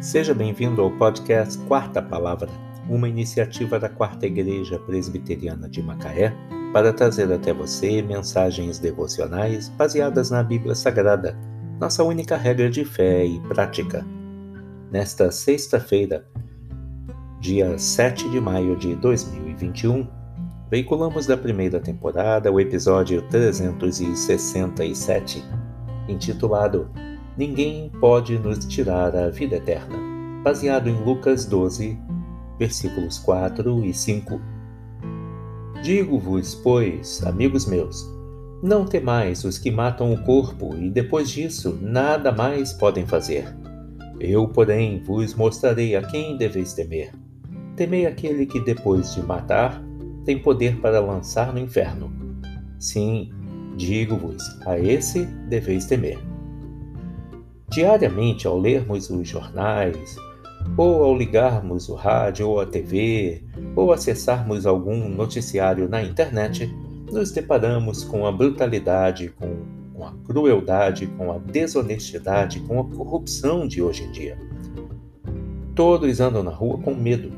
Seja bem-vindo ao podcast Quarta Palavra, uma iniciativa da Quarta Igreja Presbiteriana de Macaé para trazer até você mensagens devocionais baseadas na Bíblia Sagrada, nossa única regra de fé e prática. Nesta sexta-feira, dia 7 de maio de 2021, veiculamos da primeira temporada o episódio 367, intitulado Ninguém pode nos tirar a vida eterna, baseado em Lucas 12, versículos 4 e 5. Digo-vos, pois, amigos meus, não temais os que matam o corpo e depois disso nada mais podem fazer. Eu, porém, vos mostrarei a quem deveis temer. Temei aquele que, depois de matar, tem poder para lançar no inferno. Sim, digo-vos, a esse deveis temer. Diariamente, ao lermos os jornais, ou ao ligarmos o rádio ou a TV, ou acessarmos algum noticiário na internet, nos deparamos com a brutalidade, com, com a crueldade, com a desonestidade, com a corrupção de hoje em dia. Todos andam na rua com medo.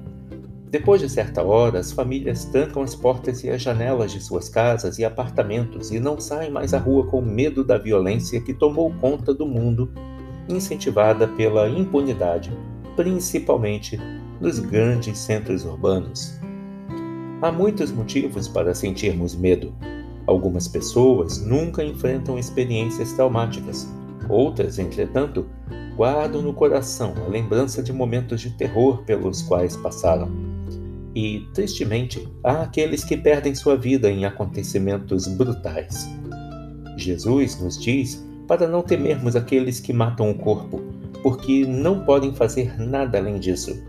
Depois de certa hora, as famílias trancam as portas e as janelas de suas casas e apartamentos e não saem mais à rua com medo da violência que tomou conta do mundo incentivada pela impunidade, principalmente nos grandes centros urbanos. Há muitos motivos para sentirmos medo. Algumas pessoas nunca enfrentam experiências traumáticas. Outras, entretanto, guardam no coração a lembrança de momentos de terror pelos quais passaram. E, tristemente, há aqueles que perdem sua vida em acontecimentos brutais. Jesus nos diz para não temermos aqueles que matam o corpo, porque não podem fazer nada além disso.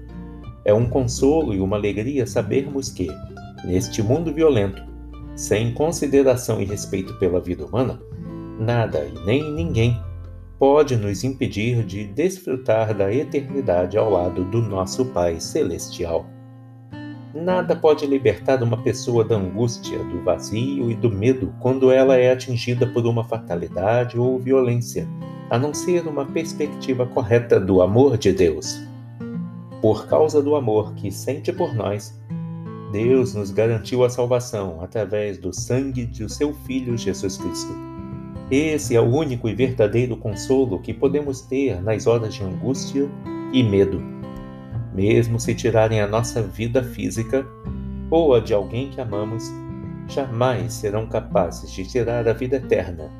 É um consolo e uma alegria sabermos que, neste mundo violento, sem consideração e respeito pela vida humana, nada e nem ninguém pode nos impedir de desfrutar da eternidade ao lado do nosso Pai Celestial. Nada pode libertar uma pessoa da angústia, do vazio e do medo quando ela é atingida por uma fatalidade ou violência, a não ser uma perspectiva correta do amor de Deus. Por causa do amor que sente por nós, Deus nos garantiu a salvação através do sangue de seu Filho Jesus Cristo. Esse é o único e verdadeiro consolo que podemos ter nas horas de angústia e medo mesmo se tirarem a nossa vida física ou a de alguém que amamos, jamais serão capazes de tirar a vida eterna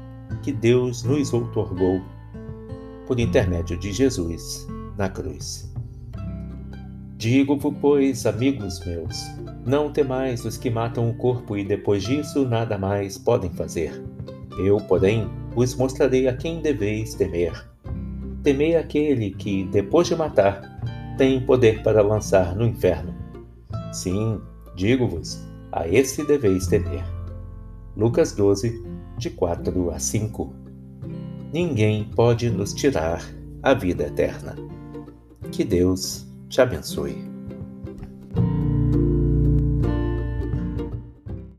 que Deus nos outorgou por intermédio de Jesus na cruz. Digo-vos, pois, amigos meus, não temais os que matam o corpo e depois disso nada mais podem fazer. Eu, porém, vos mostrarei a quem deveis temer. Temei aquele que, depois de matar, tem poder para lançar no inferno. Sim, digo-vos, a esse deveis temer. Lucas 12, de 4 a 5. Ninguém pode nos tirar a vida eterna. Que Deus te abençoe.